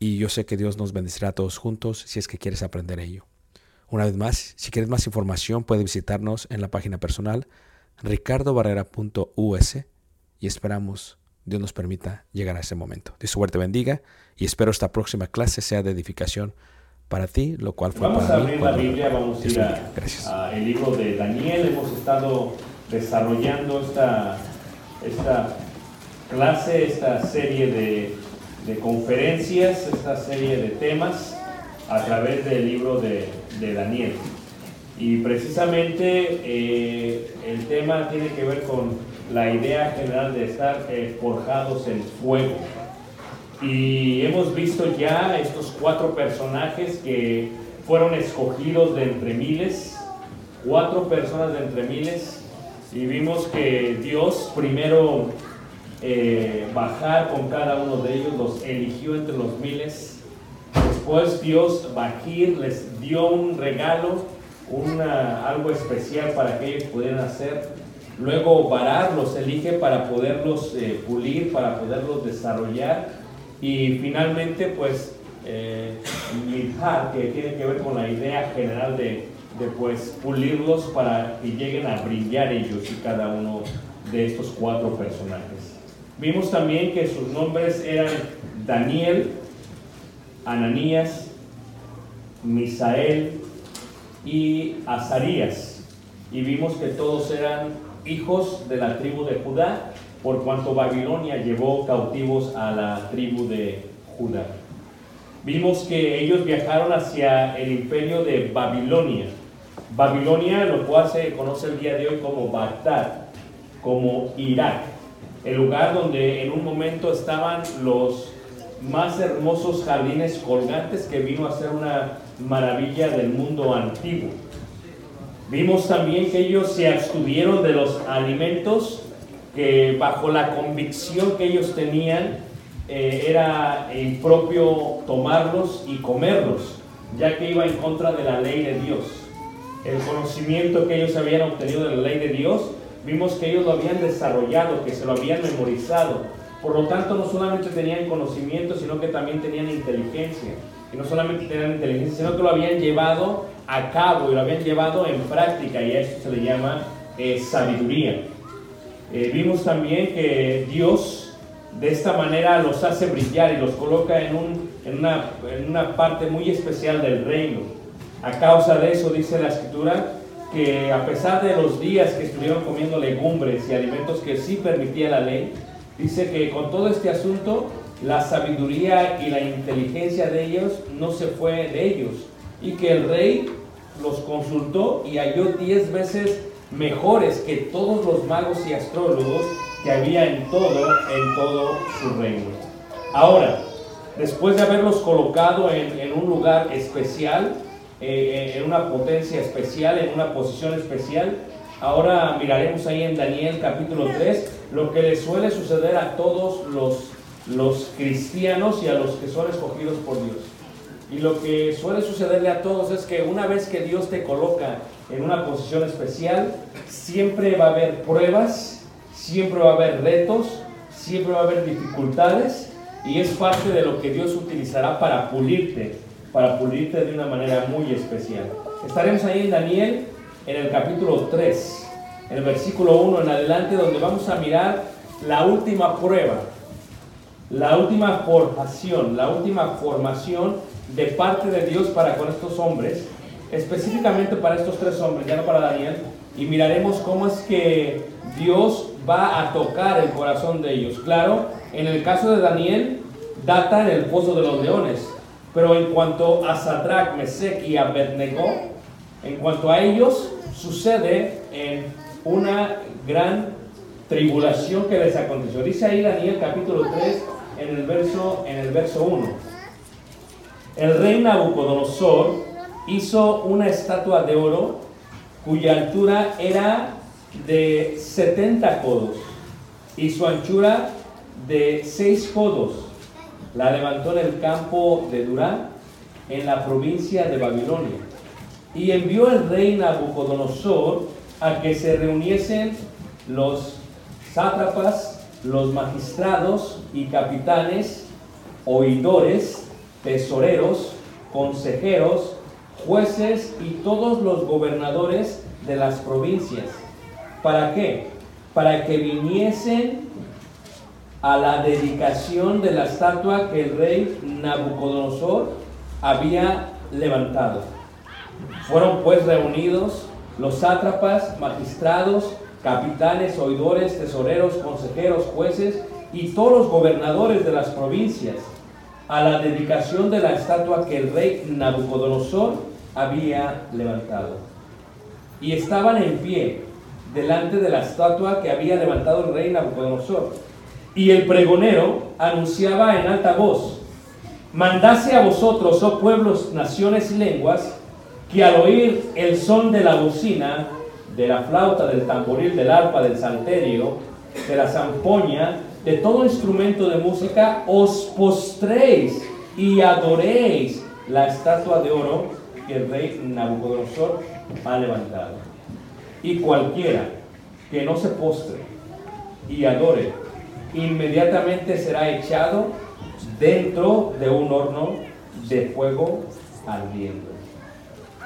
y yo sé que Dios nos bendecirá a todos juntos si es que quieres aprender ello. Una vez más, si quieres más información, puedes visitarnos en la página personal ricardobarrera.us y esperamos Dios nos permita llegar a ese momento. Dios suerte bendiga y espero esta próxima clase sea de edificación para ti, lo cual fue Vamos a para mí. abrir la Biblia, vamos a ir a- Gracias. a el libro de Daniel. Hemos estado desarrollando esta, esta clase, esta serie de, conferencias, esta serie de temas a través del libro de, de Daniel. Y precisamente eh, el tema tiene que ver con la idea general de estar eh, forjados en fuego. Y hemos visto ya estos cuatro personajes que fueron escogidos de entre miles, cuatro personas de entre miles, y vimos que Dios primero eh, bajar con cada uno de ellos, los eligió entre los miles. Después Dios bajir les dio un regalo, una, algo especial para que ellos pudieran hacer. Luego Barar los elige para poderlos eh, pulir, para poderlos desarrollar. Y finalmente, pues, eh, Midhar, que tiene que ver con la idea general de, de, pues, pulirlos para que lleguen a brillar ellos y cada uno de estos cuatro personajes. Vimos también que sus nombres eran Daniel, Ananías, Misael y Azarías. Y vimos que todos eran hijos de la tribu de Judá, por cuanto Babilonia llevó cautivos a la tribu de Judá. Vimos que ellos viajaron hacia el imperio de Babilonia. Babilonia, lo cual se conoce el día de hoy como Bagdad, como Irak, el lugar donde en un momento estaban los más hermosos jardines colgantes que vino a ser una maravilla del mundo antiguo. Vimos también que ellos se abstuvieron de los alimentos que bajo la convicción que ellos tenían eh, era impropio tomarlos y comerlos, ya que iba en contra de la ley de Dios. El conocimiento que ellos habían obtenido de la ley de Dios, vimos que ellos lo habían desarrollado, que se lo habían memorizado. Por lo tanto, no solamente tenían conocimiento, sino que también tenían inteligencia. Y no solamente tenían inteligencia, sino que lo habían llevado a cabo y lo habían llevado en práctica, y a eso se le llama eh, sabiduría. Eh, vimos también que Dios de esta manera los hace brillar y los coloca en, un, en, una, en una parte muy especial del reino. A causa de eso dice la escritura que a pesar de los días que estuvieron comiendo legumbres y alimentos que sí permitía la ley, dice que con todo este asunto la sabiduría y la inteligencia de ellos no se fue de ellos y que el rey los consultó y halló diez veces mejores que todos los magos y astrólogos que había en todo, en todo su reino. Ahora, después de haberlos colocado en, en un lugar especial, eh, en una potencia especial, en una posición especial, ahora miraremos ahí en Daniel capítulo 3 lo que le suele suceder a todos los, los cristianos y a los que son escogidos por Dios. Y lo que suele sucederle a todos es que una vez que Dios te coloca en una posición especial, siempre va a haber pruebas, siempre va a haber retos, siempre va a haber dificultades y es parte de lo que Dios utilizará para pulirte, para pulirte de una manera muy especial. Estaremos ahí en Daniel en el capítulo 3, en el versículo 1 en adelante, donde vamos a mirar la última prueba, la última formación, la última formación de parte de Dios para con estos hombres, específicamente para estos tres hombres, ya no para Daniel, y miraremos cómo es que Dios va a tocar el corazón de ellos. Claro, en el caso de Daniel, data en el pozo de los leones, pero en cuanto a Sadrach, Mesech y Abednego, en cuanto a ellos, sucede en una gran tribulación que les aconteció. Dice ahí Daniel capítulo 3 en el verso, en el verso 1. El rey Nabucodonosor hizo una estatua de oro cuya altura era de 70 codos y su anchura de 6 codos. La levantó en el campo de Durán, en la provincia de Babilonia. Y envió el rey Nabucodonosor a que se reuniesen los sátrapas, los magistrados y capitanes, oidores, tesoreros, consejeros, jueces y todos los gobernadores de las provincias. ¿Para qué? Para que viniesen a la dedicación de la estatua que el rey Nabucodonosor había levantado. Fueron pues reunidos los sátrapas, magistrados, capitanes, oidores, tesoreros, consejeros, jueces y todos los gobernadores de las provincias a la dedicación de la estatua que el rey Nabucodonosor había levantado. Y estaban en pie delante de la estatua que había levantado el rey Nabucodonosor. Y el pregonero anunciaba en alta voz, mandase a vosotros, oh pueblos, naciones y lenguas, que al oír el son de la bocina, de la flauta, del tamboril, del arpa, del salterio, de la zampoña, de todo instrumento de música, os postréis y adoréis la estatua de oro que el rey Nabucodonosor ha levantado. Y cualquiera que no se postre y adore, inmediatamente será echado dentro de un horno de fuego ardiendo.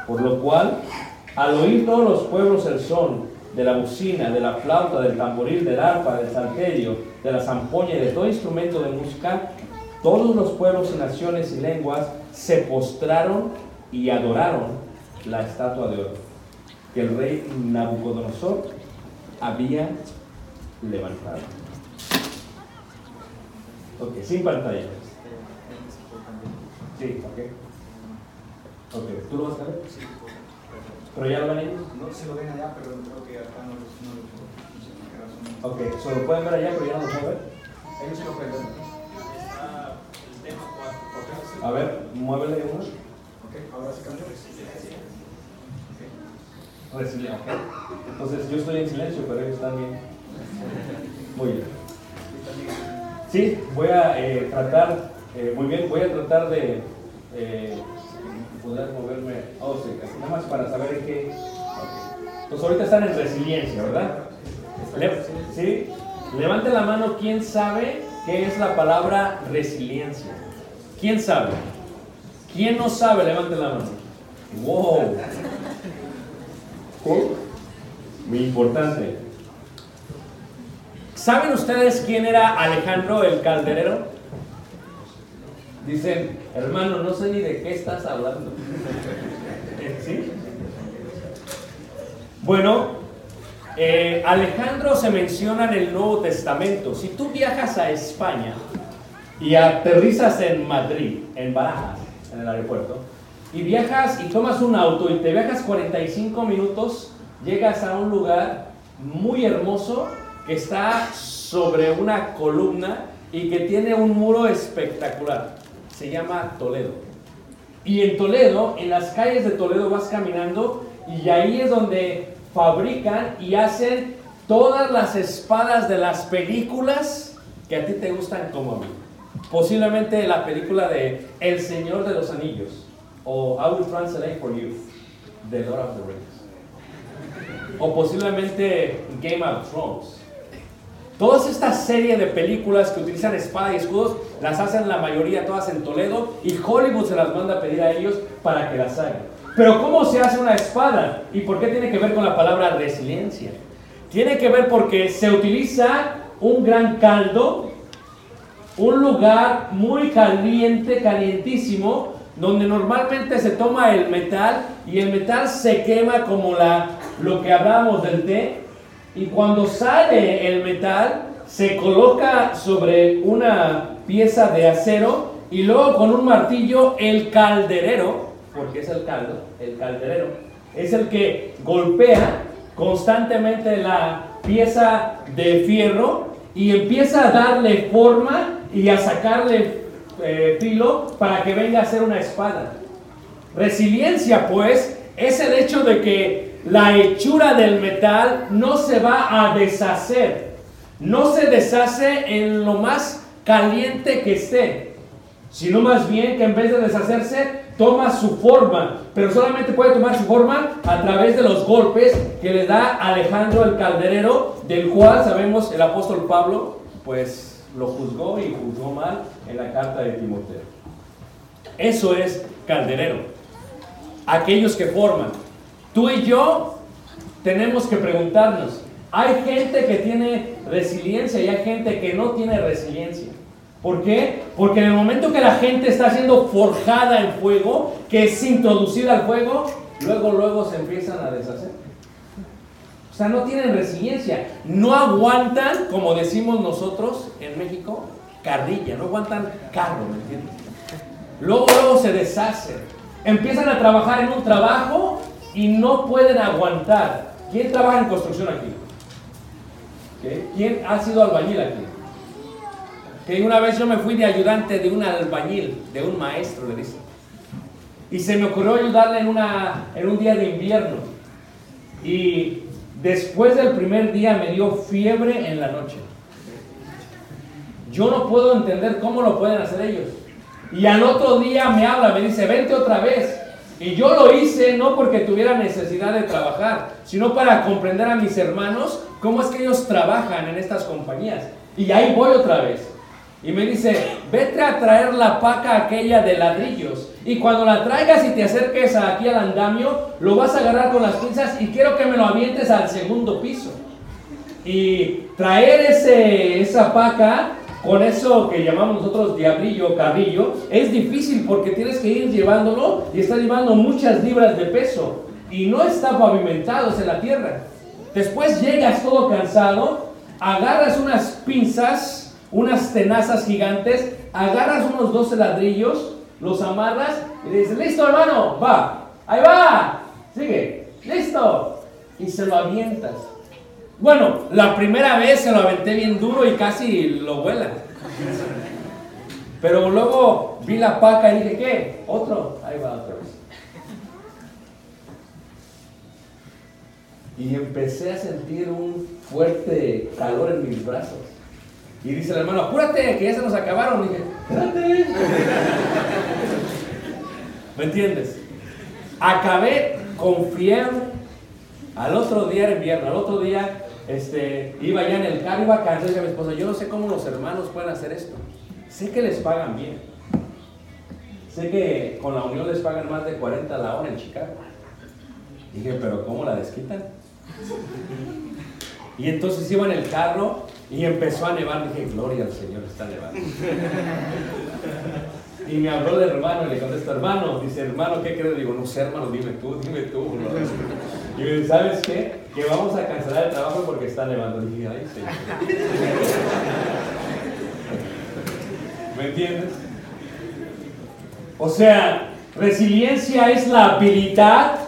Por lo cual, al oír todos los pueblos el son de la bocina, de la flauta, del tamboril, del arpa, del salterio, de la zampoña y de todo instrumento de música, todos los pueblos y naciones y lenguas se postraron y adoraron la estatua de oro que el rey Nabucodonosor había levantado. Ok, sin pantalla. Sí, ok. Ok, ¿tú lo vas a ver? ¿Pero ya lo ven ellos? No se lo ven allá, pero creo que acá no lo no Ok, solo pueden ver allá, pero ya no lo pueden ver. Ellos se lo pueden ver. A ver, muévele uno. Ok, ahora se cambia. Resiliencia, ok. Entonces yo estoy en silencio, pero ellos están bien. Muy bien. Sí, voy a eh, tratar, eh, muy bien, voy a tratar de eh, poder moverme. Oh, sí, casi nada más para saber en qué. ok. Pues ahorita están en resiliencia, ¿verdad? Le- ¿Sí? Levante la mano, ¿quién sabe qué es la palabra resiliencia? ¿Quién sabe? ¿Quién no sabe? Levante la mano. ¡Wow! Muy importante. ¿Saben ustedes quién era Alejandro el Calderero? Dicen, hermano, no sé ni de qué estás hablando. ¿Sí? Bueno, eh, Alejandro se menciona en el Nuevo Testamento. Si tú viajas a España y aterrizas en Madrid, en Barajas, en el aeropuerto, y viajas y tomas un auto y te viajas 45 minutos, llegas a un lugar muy hermoso que está sobre una columna y que tiene un muro espectacular. Se llama Toledo. Y en Toledo, en las calles de Toledo vas caminando y ahí es donde fabrican y hacen todas las espadas de las películas que a ti te gustan como a mí. Posiblemente la película de El Señor de los Anillos o I Will Translate for You, The Lord of the Rings. O posiblemente Game of Thrones. Todas estas serie de películas que utilizan espada y escudos las hacen la mayoría todas en Toledo y Hollywood se las manda a pedir a ellos para que las hagan. Pero ¿cómo se hace una espada? ¿Y por qué tiene que ver con la palabra resiliencia? Tiene que ver porque se utiliza un gran caldo, un lugar muy caliente, calientísimo, donde normalmente se toma el metal y el metal se quema como la, lo que hablábamos del té. Y cuando sale el metal, se coloca sobre una pieza de acero y luego con un martillo el calderero, porque es el caldo, el calderero, es el que golpea constantemente la pieza de fierro y empieza a darle forma y a sacarle eh, filo para que venga a ser una espada. Resiliencia, pues, es el hecho de que la hechura del metal no se va a deshacer, no se deshace en lo más caliente que esté, sino más bien que en vez de deshacerse, toma su forma, pero solamente puede tomar su forma a través de los golpes que le da Alejandro el Calderero, del cual sabemos el apóstol Pablo, pues lo juzgó y juzgó mal en la carta de Timoteo. Eso es calderero. Aquellos que forman. Tú y yo tenemos que preguntarnos, hay gente que tiene resiliencia y hay gente que no tiene resiliencia. ¿Por qué? Porque en el momento que la gente está siendo forjada en fuego, que es introducida al fuego, luego, luego se empiezan a deshacer. O sea, no tienen resiliencia. No aguantan, como decimos nosotros en México, carrilla. No aguantan carro, ¿me entiendes? Luego, luego se deshacen. Empiezan a trabajar en un trabajo y no pueden aguantar. ¿Quién trabaja en construcción aquí? ¿Quién ha sido albañil aquí? Que una vez yo me fui de ayudante de un albañil, de un maestro, le dice. Y se me ocurrió ayudarle en, una, en un día de invierno. Y después del primer día me dio fiebre en la noche. Yo no puedo entender cómo lo pueden hacer ellos. Y al otro día me habla, me dice, vente otra vez. Y yo lo hice no porque tuviera necesidad de trabajar, sino para comprender a mis hermanos cómo es que ellos trabajan en estas compañías. Y ahí voy otra vez. Y me dice, vete a traer la paca aquella de ladrillos. Y cuando la traigas y te acerques aquí al andamio, lo vas a agarrar con las pinzas y quiero que me lo avientes al segundo piso. Y traer ese, esa paca con eso que llamamos nosotros diablillo carrillo, es difícil porque tienes que ir llevándolo y estás llevando muchas libras de peso y no está pavimentado en la tierra. Después llegas todo cansado, agarras unas pinzas, unas tenazas gigantes, agarras unos 12 ladrillos, los amarras y dices, listo hermano, va, ahí va, sigue, listo. Y se lo avientas. Bueno, la primera vez se lo aventé bien duro y casi lo vuelan. Pero luego vi la paca y dije, ¿qué? Otro, ahí va otra vez. Y empecé a sentir un fuerte calor en mis brazos. Y dice el hermano, apúrate, que ya se nos acabaron. Y dije. ¿Me entiendes? Acabé con. Al otro día era invierno, al otro día este, iba ya en el carro, iba cansado y decía a mi esposa, yo no sé cómo los hermanos pueden hacer esto. Sé que les pagan bien. Sé que con la unión les pagan más de 40 a la hora en Chicago. Dije, pero ¿cómo la desquitan? Y entonces iba en el carro y empezó a nevar. Dije, gloria al Señor, está nevando. Y me habló el hermano y le contesto, hermano, dice, hermano, ¿qué crees? Digo, no sé, hermano, dime tú, dime tú. bro". Y me dice, ¿sabes qué? Que vamos a cancelar el trabajo porque está nevando. Dije, ay. ¿Me entiendes? O sea, resiliencia es la habilidad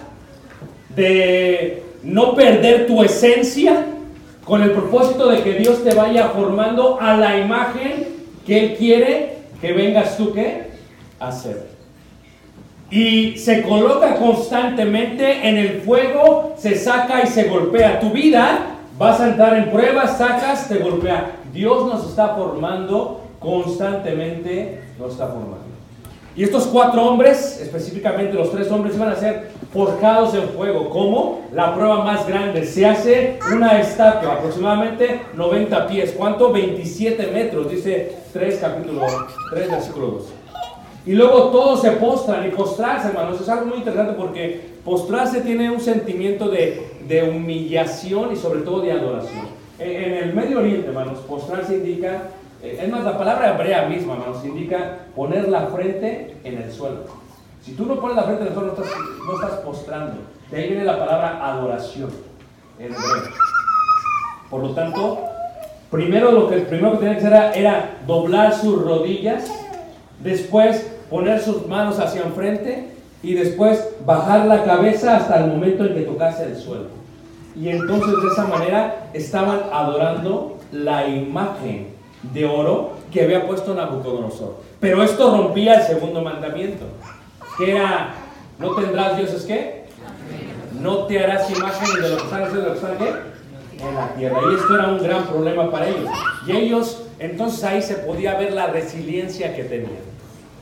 de no perder tu esencia con el propósito de que Dios te vaya formando a la imagen que Él quiere que vengas tú ¿qué? a hacer. Y se coloca constantemente en el fuego, se saca y se golpea. Tu vida vas a entrar en pruebas, sacas, te golpea. Dios nos está formando constantemente, nos está formando. Y estos cuatro hombres, específicamente los tres hombres, iban a ser forjados en fuego. ¿Cómo? La prueba más grande. Se hace una estatua, aproximadamente 90 pies. ¿Cuánto? 27 metros, dice 3 capítulo 3 versículo 2. Y luego todos se postran y postrarse, hermanos, es algo muy interesante porque postrarse tiene un sentimiento de, de humillación y sobre todo de adoración. En, en el Medio Oriente, hermanos, postrarse indica, eh, es más, la palabra hebrea misma, hermanos, indica poner la frente en el suelo. Si tú no pones la frente en el suelo, no estás, no estás postrando. De ahí viene la palabra adoración en hebreo. Por lo tanto, primero lo que, primero que tenía que hacer era, era doblar sus rodillas, después poner sus manos hacia enfrente y después bajar la cabeza hasta el momento en que tocase el suelo. Y entonces de esa manera estaban adorando la imagen de oro que había puesto Nabucodonosor. Pero esto rompía el segundo mandamiento, que era, no tendrás dioses qué? No te harás imagen de lo que están haciendo, de lo que están qué? En la tierra. Y esto era un gran problema para ellos. Y ellos, entonces ahí se podía ver la resiliencia que tenían.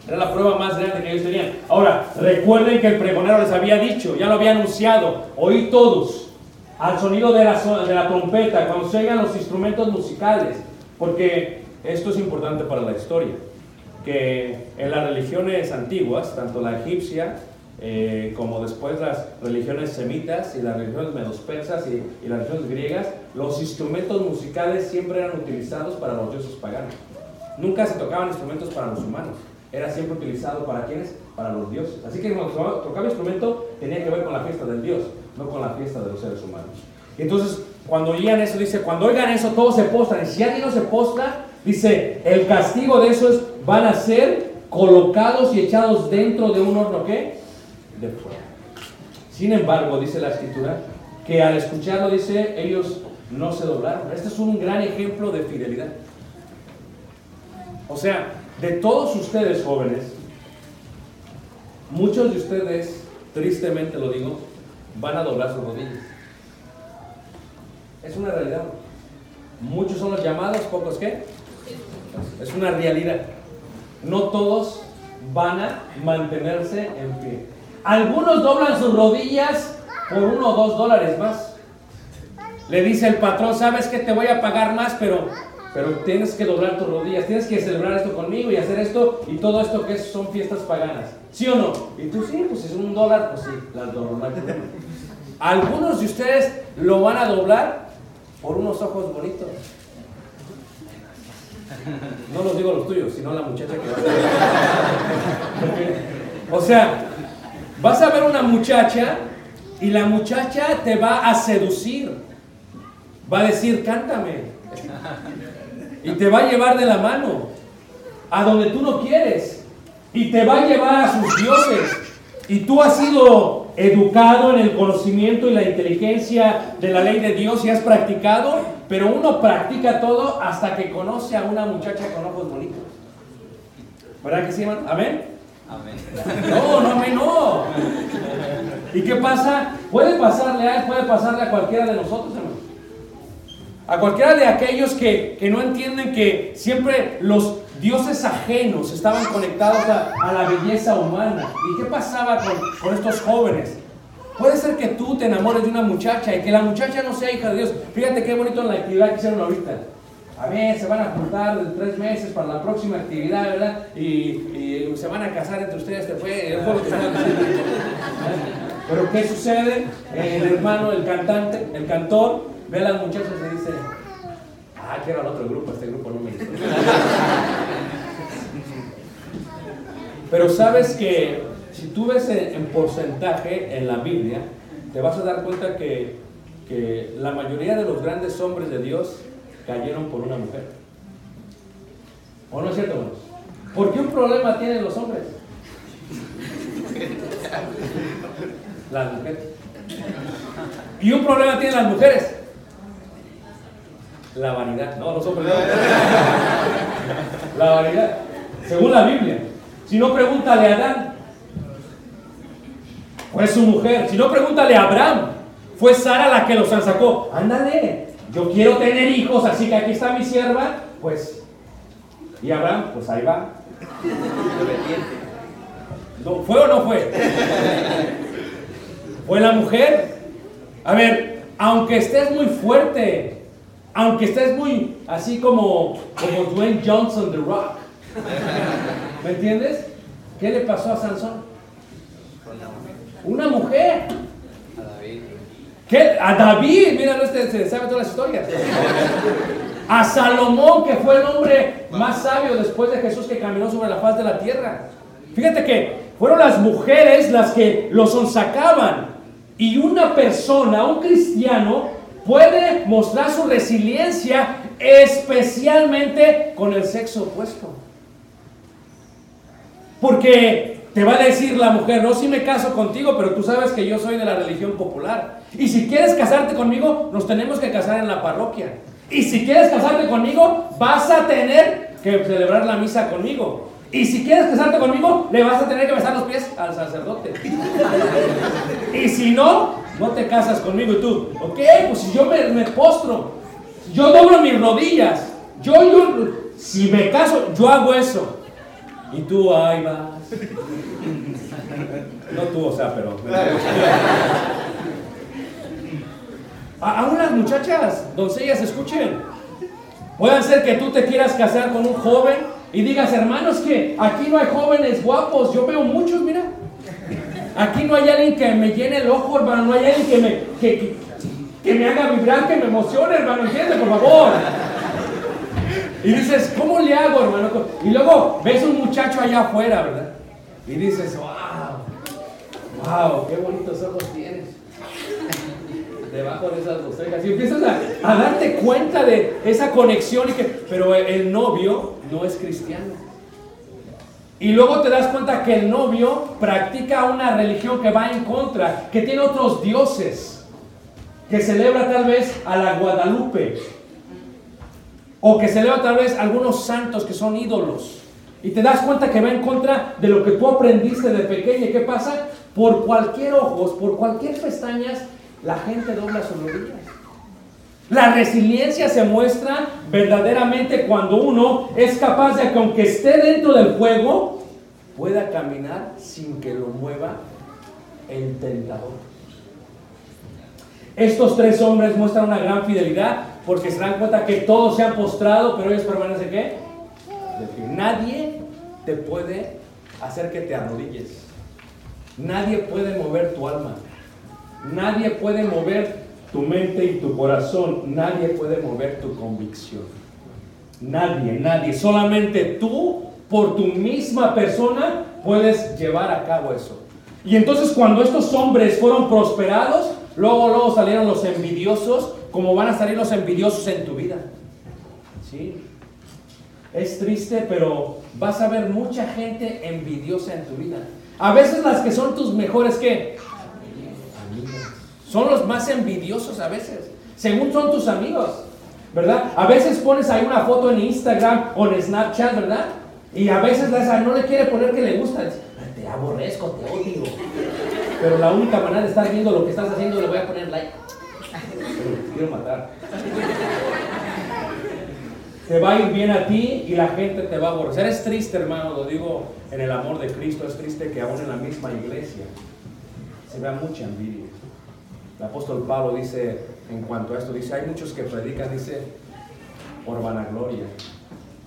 Era la prueba más grande que ellos tenían. Ahora, recuerden que el pregonero les había dicho, ya lo había anunciado, oí todos al sonido de la, de la trompeta, cuando se oigan los instrumentos musicales, porque esto es importante para la historia, que en las religiones antiguas, tanto la egipcia eh, como después las religiones semitas y las religiones medospersas y, y las religiones griegas, los instrumentos musicales siempre eran utilizados para los dioses paganos. Nunca se tocaban instrumentos para los humanos. Era siempre utilizado para quienes? Para los dioses. Así que cuando tocaba- instrumento tenía que ver con la fiesta del dios, no con la fiesta de los seres humanos. Entonces, cuando oían eso, dice, cuando oigan eso, todos se postran. Y si alguien no se postra, dice, el castigo de esos van a ser colocados y echados dentro de un horno, ¿qué? De fuego. Sin embargo, dice la escritura, que al escucharlo, dice, ellos no se doblaron. Este es un gran ejemplo de fidelidad. O sea, de todos ustedes jóvenes, muchos de ustedes, tristemente lo digo, van a doblar sus rodillas. Es una realidad. Muchos son los llamados, pocos qué. Es una realidad. No todos van a mantenerse en pie. Algunos doblan sus rodillas por uno o dos dólares más. Le dice el patrón, sabes que te voy a pagar más, pero, pero tienes que doblar tus rodillas, tienes que celebrar esto conmigo y hacer esto y todo esto que son fiestas paganas. ¿Sí o no? Y tú sí, pues si es un dólar, pues sí, las doblo. Algunos de ustedes lo van a doblar por unos ojos bonitos. No los digo los tuyos, sino la muchacha que va a. O sea, vas a ver una muchacha y la muchacha te va a seducir. Va a decir, cántame. Y te va a llevar de la mano a donde tú no quieres. Y te va a llevar a sus dioses. Y tú has sido educado en el conocimiento y la inteligencia de la ley de Dios y has practicado, pero uno practica todo hasta que conoce a una muchacha con ojos bonitos. ¿Verdad que sí, hermano? ¿Amén? Amén. No, no, amén, no. ¿Y qué pasa? Puede pasarle a él, puede pasarle a cualquiera de nosotros, hermano. A cualquiera de aquellos que, que no entienden que siempre los dioses ajenos estaban conectados a, a la belleza humana. ¿Y qué pasaba con, con estos jóvenes? Puede ser que tú te enamores de una muchacha y que la muchacha no sea hija de Dios. Fíjate qué bonito en la actividad que hicieron ahorita. A ver, se van a juntar de tres meses para la próxima actividad, ¿verdad? Y, y se van a casar entre ustedes. Diciendo. Pero ¿qué sucede? El hermano, el cantante, el cantor, ve a las muchachas y dice, ah, quiero al otro grupo, este grupo no me gusta. Pero sabes que si tú ves en, en porcentaje en la Biblia, te vas a dar cuenta que, que la mayoría de los grandes hombres de Dios cayeron por una mujer. ¿O no es cierto, hermanos? ¿Por qué un problema tienen los hombres? Las mujeres. ¿Y un problema tienen las mujeres? La vanidad. No, no. La vanidad. Según la Biblia. Si no, pregúntale a Adán. Fue su mujer. Si no, pregúntale a Abraham. Fue Sara la que los sacó. Ándale. Yo quiero tener hijos, así que aquí está mi sierva. Pues. Y Abraham, pues ahí va. No, ¿Fue o no fue? ¿Fue la mujer? A ver, aunque estés muy fuerte, aunque estés muy así como, como Dwayne Johnson, The Rock, ¿me entiendes? ¿Qué le pasó a Sansón? Una mujer. A David. ¿Qué? A David, míralo, este se sabe todas las historias. A Salomón, que fue el hombre más sabio después de Jesús que caminó sobre la faz de la tierra. Fíjate que fueron las mujeres las que lo sonsacaban. Y una persona, un cristiano, puede mostrar su resiliencia especialmente con el sexo opuesto. Porque te va a decir la mujer, no, si me caso contigo, pero tú sabes que yo soy de la religión popular. Y si quieres casarte conmigo, nos tenemos que casar en la parroquia. Y si quieres casarte conmigo, vas a tener que celebrar la misa conmigo. Y si quieres casarte conmigo, le vas a tener que besar los pies al sacerdote. y si no, no te casas conmigo. Y tú, ok, pues si yo me, postro, yo doblo mis rodillas, yo, yo, si me caso, yo hago eso. Y tú ahí vas. No tú, o sea, pero. A, a unas muchachas, doncellas, escuchen. Puede ser que tú te quieras casar con un joven y digas, hermanos, que aquí no hay jóvenes guapos. Yo veo muchos, mira. Aquí no hay alguien que me llene el ojo, hermano. No hay alguien que me, que, que, me haga vibrar, que me emocione, hermano. ¿Entiendes? Por favor. Y dices, ¿cómo le hago, hermano? Y luego ves un muchacho allá afuera, ¿verdad? Y dices, wow, wow, qué bonitos ojos tienes. Debajo de esas dos. Y empiezas a, a darte cuenta de esa conexión. Y que, pero el novio no es cristiano. Y luego te das cuenta que el novio practica una religión que va en contra, que tiene otros dioses, que celebra tal vez a la Guadalupe, o que celebra tal vez algunos santos que son ídolos. Y te das cuenta que va en contra de lo que tú aprendiste de pequeña. ¿Y qué pasa? Por cualquier ojos, por cualquier pestañas, la gente dobla sus rodillas. La resiliencia se muestra verdaderamente cuando uno es capaz de que aunque esté dentro del fuego, pueda caminar sin que lo mueva el tentador. Estos tres hombres muestran una gran fidelidad porque se dan cuenta que todos se han postrado, pero ellos permanecen qué? Nadie te puede hacer que te arrodilles. Nadie puede mover tu alma. Nadie puede mover tu mente y tu corazón. Nadie puede mover tu convicción. Nadie, nadie. Solamente tú, por tu misma persona, puedes llevar a cabo eso. Y entonces cuando estos hombres fueron prosperados, luego, luego salieron los envidiosos, como van a salir los envidiosos en tu vida. ¿Sí? Es triste, pero vas a ver mucha gente envidiosa en tu vida. A veces las que son tus mejores, ¿qué? Son los más envidiosos a veces. Según son tus amigos. ¿Verdad? A veces pones ahí una foto en Instagram o en Snapchat, ¿verdad? Y a veces la no le quiere poner que le gusta. Dice, "Ay, te aborrezco, te odio. Pero la única manera de estar viendo lo que estás haciendo le voy a poner like. Pero te quiero matar. Te va a ir bien a ti y la gente te va a aborrecer. Es triste, hermano, lo digo en el amor de Cristo. Es triste que aún en la misma iglesia se vea mucha envidia. El apóstol Pablo dice, en cuanto a esto, dice, hay muchos que predican, dice, por vanagloria.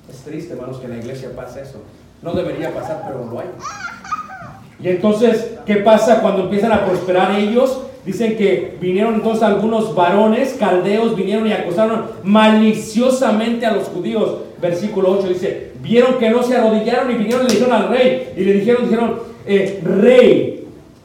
Es triste, hermanos, que en la iglesia pase eso. No debería pasar, pero lo hay. Y entonces, ¿qué pasa cuando empiezan a prosperar ellos? Dicen que vinieron entonces algunos varones, caldeos, vinieron y acosaron maliciosamente a los judíos. Versículo 8 dice, vieron que no se arrodillaron y vinieron y le dijeron al rey. Y le dijeron, dijeron, eh, rey,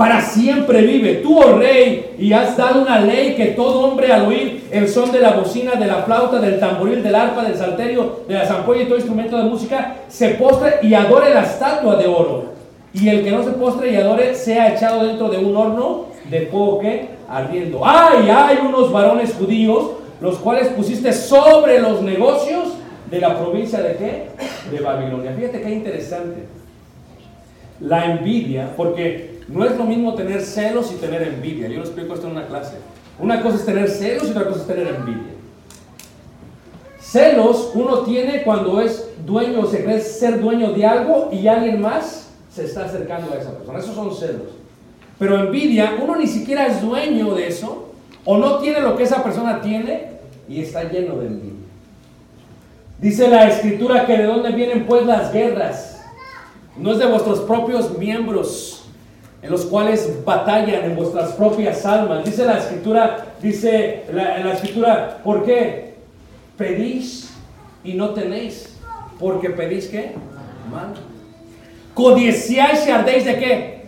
para siempre vive, tú, oh rey, y has dado una ley que todo hombre al oír el son de la bocina, de la flauta, del tamboril, del arpa, del salterio, de la zampolla y todo instrumento de música, se postre y adore la estatua de oro. Y el que no se postre y adore sea echado dentro de un horno de fuego que ardiendo. ¡Ay! Hay unos varones judíos, los cuales pusiste sobre los negocios de la provincia de qué? De Babilonia. Fíjate qué interesante. La envidia, porque no es lo mismo tener celos y tener envidia. Yo lo explico esto en una clase. Una cosa es tener celos y otra cosa es tener envidia. Celos uno tiene cuando es dueño o se cree ser dueño de algo y alguien más se está acercando a esa persona. Esos son celos. Pero envidia, uno ni siquiera es dueño de eso o no tiene lo que esa persona tiene y está lleno de envidia. Dice la escritura que de dónde vienen pues las guerras. No es de vuestros propios miembros en los cuales batallan en vuestras propias almas. Dice la escritura, dice la, escritura, ¿por qué? Pedís y no tenéis. Porque pedís qué? Mal. Codiciáis y ardéis de qué?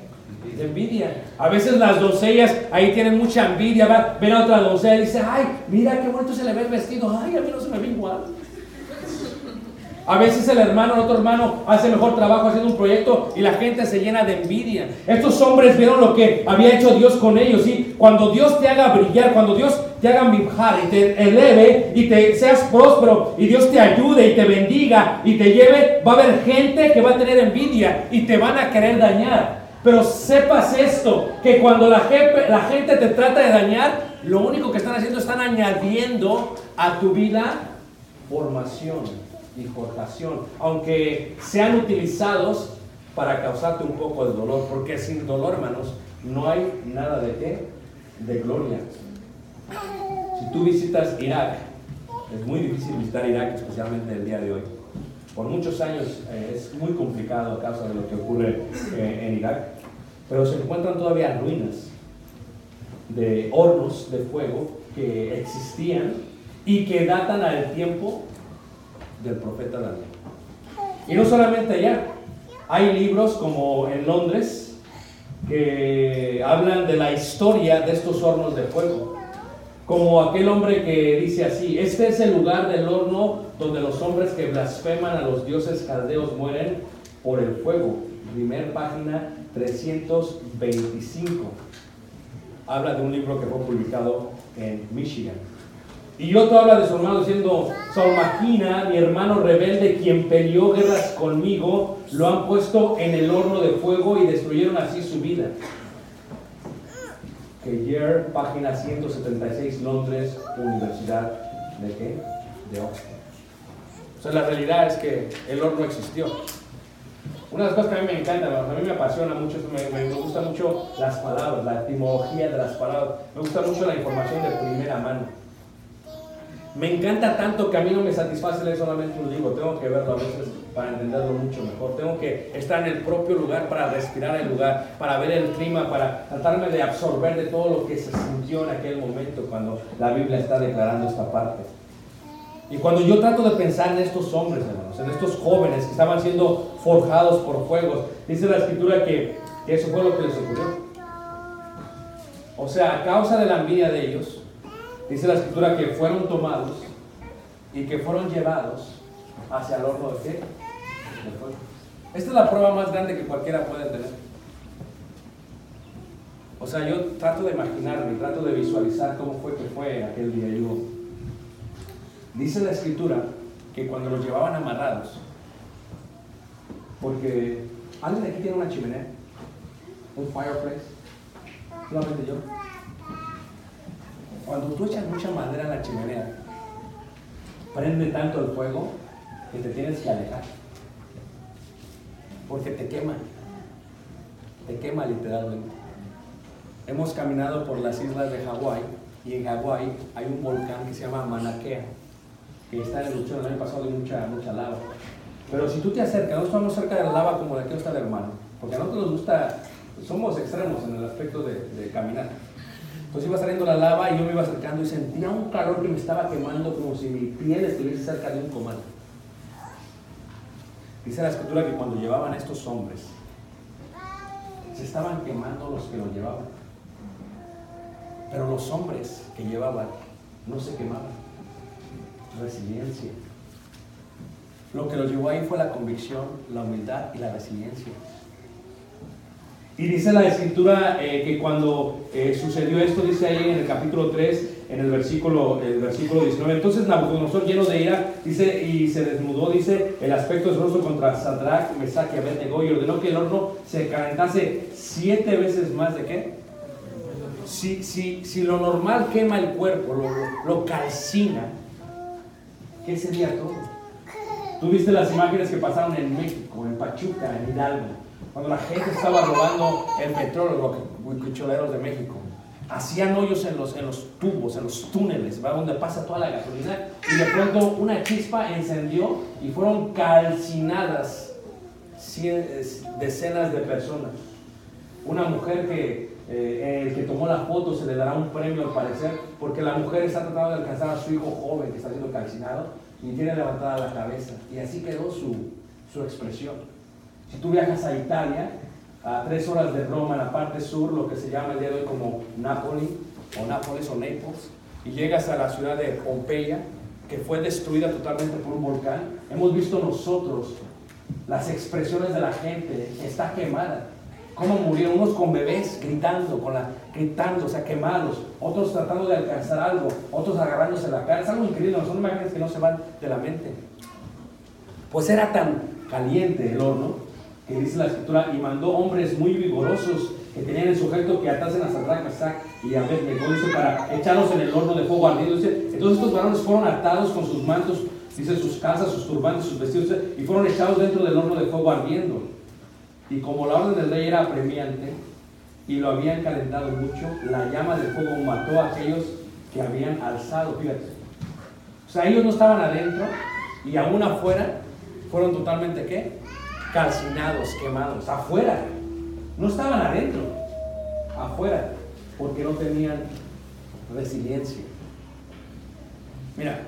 De envidia. A veces las doncellas ahí tienen mucha envidia. Ven a otra doncella y dice, ay, mira qué bonito se le ve el vestido. Ay, a mí no se me ve igual. A veces el hermano, el otro hermano, hace mejor trabajo haciendo un proyecto y la gente se llena de envidia. Estos hombres vieron lo que había hecho Dios con ellos. ¿sí? Cuando Dios te haga brillar, cuando Dios te haga vibrar y te eleve y te seas próspero y Dios te ayude y te bendiga y te lleve, va a haber gente que va a tener envidia y te van a querer dañar. Pero sepas esto, que cuando la gente, la gente te trata de dañar, lo único que están haciendo están añadiendo a tu vida formación y forjación, aunque sean utilizados para causarte un poco de dolor, porque sin dolor, hermanos, no hay nada de qué, de gloria. Si tú visitas Irak, es muy difícil visitar Irak, especialmente el día de hoy. Por muchos años eh, es muy complicado a causa de lo que ocurre eh, en Irak, pero se encuentran todavía ruinas de hornos de fuego que existían y que datan al tiempo del profeta Daniel. Y no solamente allá, hay libros como en Londres que hablan de la historia de estos hornos de fuego. Como aquel hombre que dice así, este es el lugar del horno donde los hombres que blasfeman a los dioses caldeos mueren por el fuego. Primer página 325. Habla de un libro que fue publicado en Michigan. Y otro habla de su hermano diciendo, Salmaquina, mi hermano rebelde, quien peleó guerras conmigo, lo han puesto en el horno de fuego y destruyeron así su vida. Keyer, página 176, Londres, Universidad de qué? De Oxford. O sea, la realidad es que el horno existió. Una de las cosas que a mí me encanta, a mí me apasiona mucho, me, me, me gusta mucho las palabras, la etimología de las palabras, me gusta mucho la información de primera mano. Me encanta tanto que a mí no me satisface leer solamente un libro, tengo que verlo a veces para entenderlo mucho mejor. Tengo que estar en el propio lugar para respirar el lugar, para ver el clima, para tratarme de absorber de todo lo que se sintió en aquel momento cuando la Biblia está declarando esta parte. Y cuando yo trato de pensar en estos hombres, hermanos, en estos jóvenes que estaban siendo forjados por fuegos, dice la escritura que, que eso fue lo que les ocurrió. O sea, a causa de la envidia de ellos, dice la escritura que fueron tomados y que fueron llevados hacia el horno de qué? De fuego. Esta es la prueba más grande que cualquiera puede tener. O sea, yo trato de imaginarme, trato de visualizar cómo fue que fue aquel día. Yo, dice la escritura que cuando los llevaban amarrados, porque alguien aquí tiene una chimenea, un fireplace, solamente yo. Cuando tú echas mucha madera en la chimenea, prende tanto el fuego que te tienes que alejar. Porque te quema. Te quema literalmente. Hemos caminado por las islas de Hawái y en Hawái hay un volcán que se llama Mauna Kea, que está en erupción. El año pasado hay mucha, mucha lava. Pero si tú te acercas, no estamos cerca de la lava como de aquí está el hermano, porque a nosotros nos gusta, somos extremos en el aspecto de, de caminar. Entonces iba saliendo la lava y yo me iba acercando y sentía un calor que me estaba quemando como si mi piel estuviese cerca de un comal. Dice la escritura que cuando llevaban a estos hombres, se estaban quemando los que los llevaban. Pero los hombres que llevaban no se quemaban. Resiliencia. Lo que los llevó ahí fue la convicción, la humildad y la resiliencia. Y dice la escritura eh, que cuando eh, sucedió esto, dice ahí en el capítulo 3, en el versículo, el versículo 19, entonces Nabucodonosor lleno de ira, dice, y se desnudó, dice, el aspecto de su contra Sadrach, Mesach y Abednego, y ordenó que el horno se calentase siete veces más de qué? Si, si, si lo normal quema el cuerpo, lo, lo calcina, ¿qué sería todo? Tú viste las imágenes que pasaron en México, en Pachuca, en Hidalgo, cuando la gente estaba robando el petróleo, los de México. Hacían hoyos en los, en los tubos, en los túneles, ¿va? donde pasa toda la gasolina, y de pronto una chispa encendió y fueron calcinadas decenas de personas. Una mujer que eh, el que tomó la foto se le dará un premio al parecer, porque la mujer está tratando de alcanzar a su hijo joven que está siendo calcinado y tiene levantada la cabeza. Y así quedó su, su expresión. Si tú viajas a Italia, a tres horas de Roma, en la parte sur, lo que se llama el día de hoy como Nápoli, o Nápoles o Naples, y llegas a la ciudad de Pompeya, que fue destruida totalmente por un volcán, hemos visto nosotros las expresiones de la gente, está quemada. Cómo murieron unos con bebés gritando, con la, gritando, o sea, quemados, otros tratando de alcanzar algo, otros agarrándose la cara. Es algo increíble, son imágenes que no se van de la mente. Pues era tan caliente el horno que dice la escritura, y mandó hombres muy vigorosos que tenían en sujeto que atasen a Sadrach, Mesach y Abednego, dice, para echarlos en el horno de fuego ardiendo. Entonces estos varones fueron atados con sus mantos, dice, sus casas, sus turbantes, sus vestidos, y fueron echados dentro del horno de fuego ardiendo. Y como la orden del rey era apremiante y lo habían calentado mucho, la llama del fuego mató a aquellos que habían alzado, fíjate. O sea, ellos no estaban adentro y aún afuera fueron totalmente, ¿qué? Calcinados, quemados, afuera. No estaban adentro, afuera, porque no tenían resiliencia. Mira,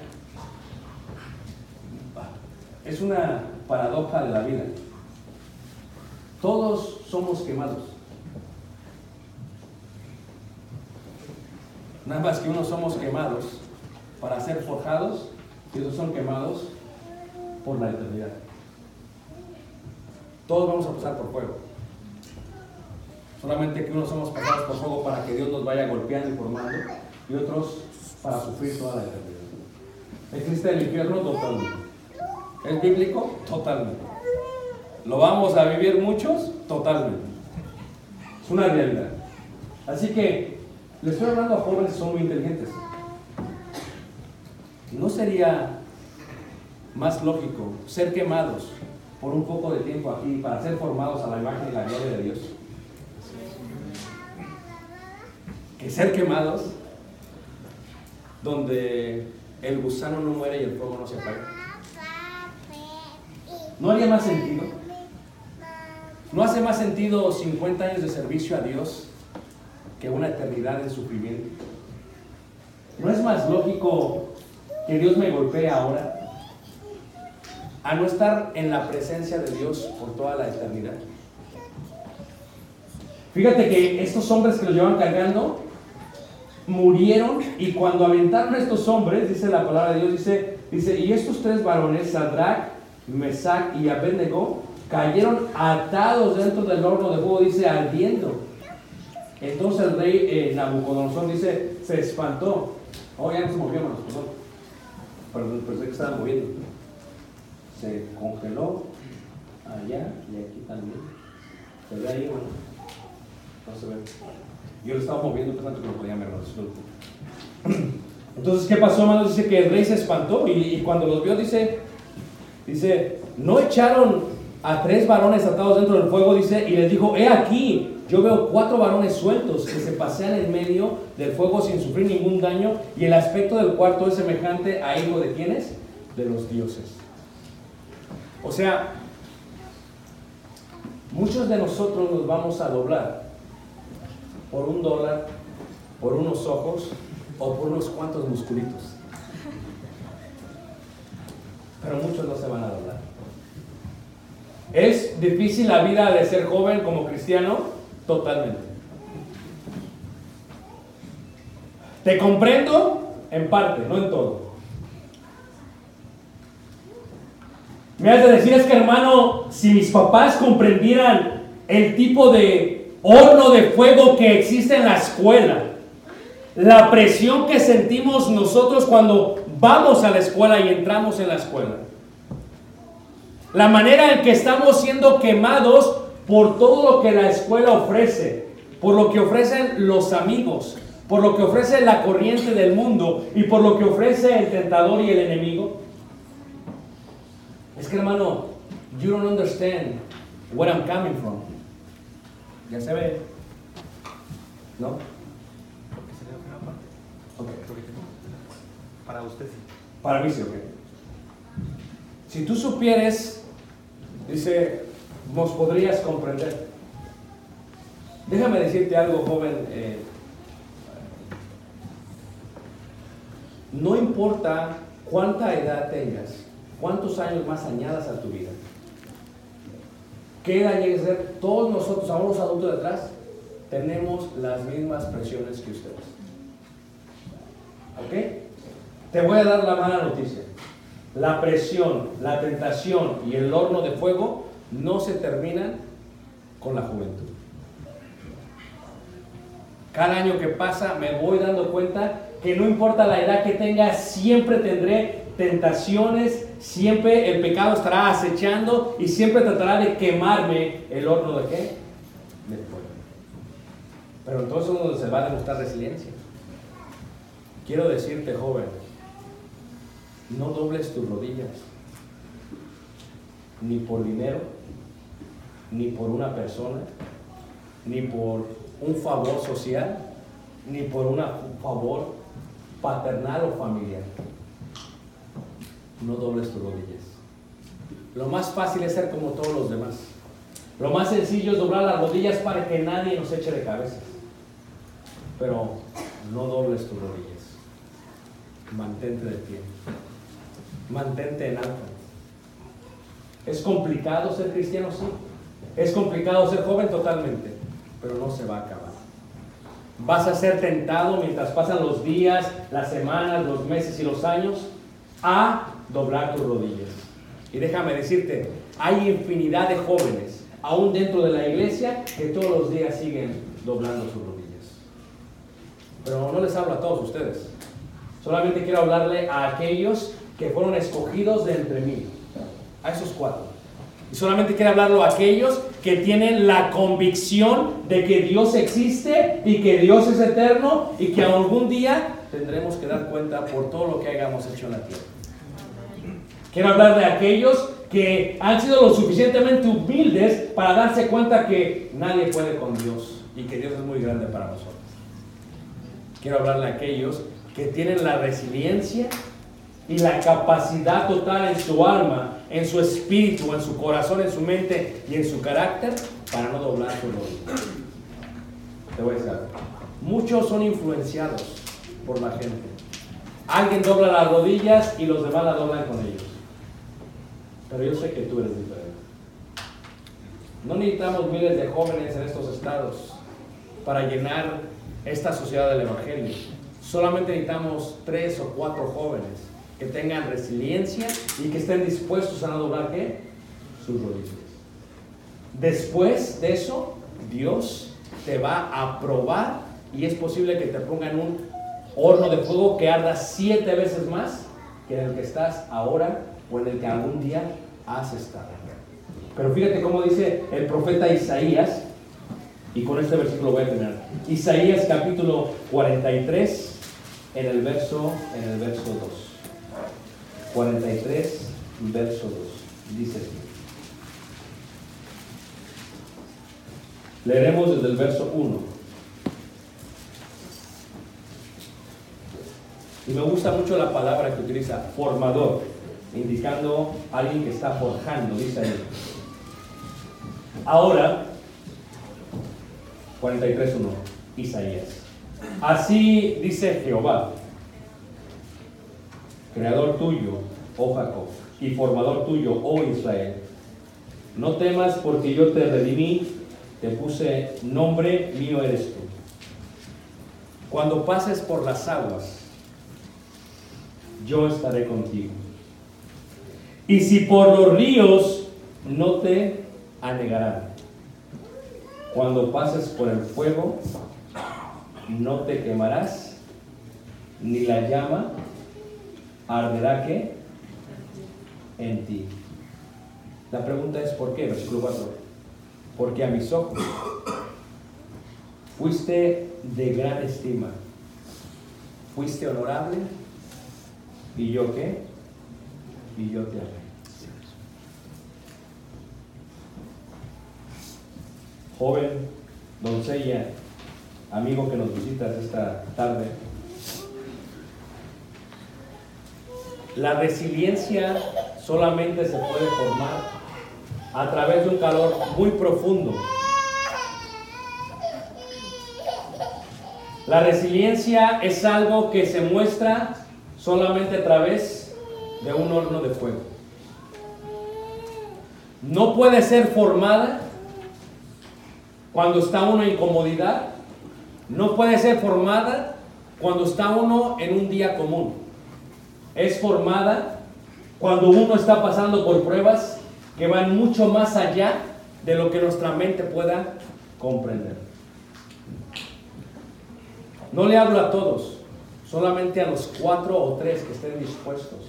es una paradoja de la vida. Todos somos quemados. Nada más que unos somos quemados para ser forjados y otros son quemados por la eternidad. Todos vamos a pasar por fuego. Solamente que unos somos pasados por fuego para que Dios nos vaya golpeando y formando, y otros para sufrir toda la eternidad. ¿Existe el infierno? Totalmente. ¿Es bíblico? Totalmente. ¿Lo vamos a vivir muchos? Totalmente. Es una realidad. Así que le estoy hablando a jóvenes que son muy inteligentes. ¿No sería más lógico ser quemados por un poco de tiempo aquí para ser formados a la imagen y la gloria de Dios. Que ser quemados donde el gusano no muere y el fuego no se apaga. ¿No haría más sentido? ¿No hace más sentido 50 años de servicio a Dios que una eternidad de sufrimiento? ¿No es más lógico que Dios me golpee ahora? ¿A no estar en la presencia de Dios por toda la eternidad? Fíjate que estos hombres que los llevan cargando murieron y cuando aventaron a estos hombres, dice la palabra de Dios, dice, dice, y estos tres varones, Sadrach, Mesach y Abednego, cayeron atados dentro del horno de fuego, dice, ardiendo. Entonces el rey eh, Nabucodonosor dice, se espantó. Oh, ya no se movió, hermanos, perdón. Pensé que estaban moviendo. Se congeló allá y aquí también. ¿Se ve ahí, hermano? No se ve. Yo lo estaba moviendo pensando que lo podía ver. Entonces, ¿qué pasó, hermanos? Dice que el rey se espantó y, cuando los vio, dice, dice, no echaron a tres varones atados dentro del fuego, dice, y les dijo, he aquí, yo veo cuatro varones sueltos que se pasean en medio del fuego sin sufrir ningún daño, y el aspecto del cuarto es semejante a hijo de quiénes? De los dioses. O sea, muchos de nosotros nos vamos a doblar por un dólar, por unos ojos o por unos cuantos musculitos. Pero muchos no se van a doblar. ¿Es difícil la vida de ser joven como cristiano? Totalmente. Te comprendo en parte, no en todo. Me has de decir es que hermano, si mis papás comprendieran el tipo de horno de fuego que existe en la escuela, la presión que sentimos nosotros cuando vamos a la escuela y entramos en la escuela, la manera en que estamos siendo quemados por todo lo que la escuela ofrece, por lo que ofrecen los amigos, por lo que ofrece la corriente del mundo y por lo que ofrece el tentador y el enemigo. Es que hermano, you don't understand where I'm coming from. Ya se ve. ¿No? Ok. Para usted sí. Para mí sí, ok. Si tú supieres, dice, nos podrías comprender. Déjame decirte algo, joven. eh, no importa cuánta edad tengas, cuántos años más añadas a tu vida, qué edad llegues a ser, todos nosotros, aún los adultos de atrás, tenemos las mismas presiones que ustedes. ¿Ok? Te voy a dar la mala noticia. La presión, la tentación y el horno de fuego no se terminan con la juventud. Cada año que pasa me voy dando cuenta que no importa la edad que tenga, siempre tendré tentaciones, siempre el pecado estará acechando y siempre tratará de quemarme el horno de qué? De fuego. Pero entonces es donde se va a demostrar resiliencia. Quiero decirte, joven, no dobles tus rodillas, ni por dinero, ni por una persona, ni por un favor social, ni por un favor paternal o familiar. No dobles tus rodillas. Lo más fácil es ser como todos los demás. Lo más sencillo es doblar las rodillas para que nadie nos eche de cabeza. Pero no dobles tus rodillas. Mantente de pie. Mantente en alto. ¿Es complicado ser cristiano? Sí. ¿Es complicado ser joven? Totalmente. Pero no se va a acabar. Vas a ser tentado mientras pasan los días, las semanas, los meses y los años a doblar tus rodillas. Y déjame decirte, hay infinidad de jóvenes, aún dentro de la iglesia, que todos los días siguen doblando sus rodillas. Pero no les hablo a todos ustedes. Solamente quiero hablarle a aquellos que fueron escogidos de entre mí. A esos cuatro. Y solamente quiero hablarlo a aquellos que tienen la convicción de que Dios existe y que Dios es eterno y que algún día tendremos que dar cuenta por todo lo que hayamos hecho en la tierra. Quiero hablar de aquellos que han sido lo suficientemente humildes para darse cuenta que nadie puede con Dios y que Dios es muy grande para nosotros. Quiero hablarle a aquellos que tienen la resiliencia y la capacidad total en su alma, en su espíritu, en su corazón, en su mente y en su carácter para no doblar su rodilla. Te voy a decir. Muchos son influenciados por la gente. Alguien dobla las rodillas y los demás la doblan con ellos. Pero yo sé que tú eres diferente. No necesitamos miles de jóvenes en estos estados para llenar esta sociedad del Evangelio. Solamente necesitamos tres o cuatro jóvenes que tengan resiliencia y que estén dispuestos a no doblar qué? Sus rodillas. Después de eso, Dios te va a probar y es posible que te ponga en un horno de fuego que arda siete veces más que en el que estás ahora o en el que algún día has estado. Pero fíjate cómo dice el profeta Isaías, y con este versículo voy a terminar. Isaías capítulo 43, en el verso, en el verso 2. 43, verso 2. Dice así. Leeremos desde el verso 1. Y me gusta mucho la palabra que utiliza, formador, indicando a alguien que está forjando, dice ahí. Ahora, 43.1, Isaías. Así dice Jehová, creador tuyo, oh Jacob, y formador tuyo, oh Israel. No temas porque yo te redimí, te puse nombre, mío eres tú. Cuando pases por las aguas, yo estaré contigo. Y si por los ríos, no te anegarán. Cuando pases por el fuego, no te quemarás, ni la llama arderá que en ti. La pregunta es ¿por qué? Versículo 4. Porque a mis ojos fuiste de gran estima, fuiste honorable, y yo qué? Y yo te amé. Joven, doncella, amigo que nos visitas esta tarde, la resiliencia solamente se puede formar a través de un calor muy profundo. La resiliencia es algo que se muestra solamente a través de un horno de fuego. No puede ser formada cuando está uno en comodidad. No puede ser formada cuando está uno en un día común. Es formada cuando uno está pasando por pruebas que van mucho más allá de lo que nuestra mente pueda comprender. No le hablo a todos, solamente a los cuatro o tres que estén dispuestos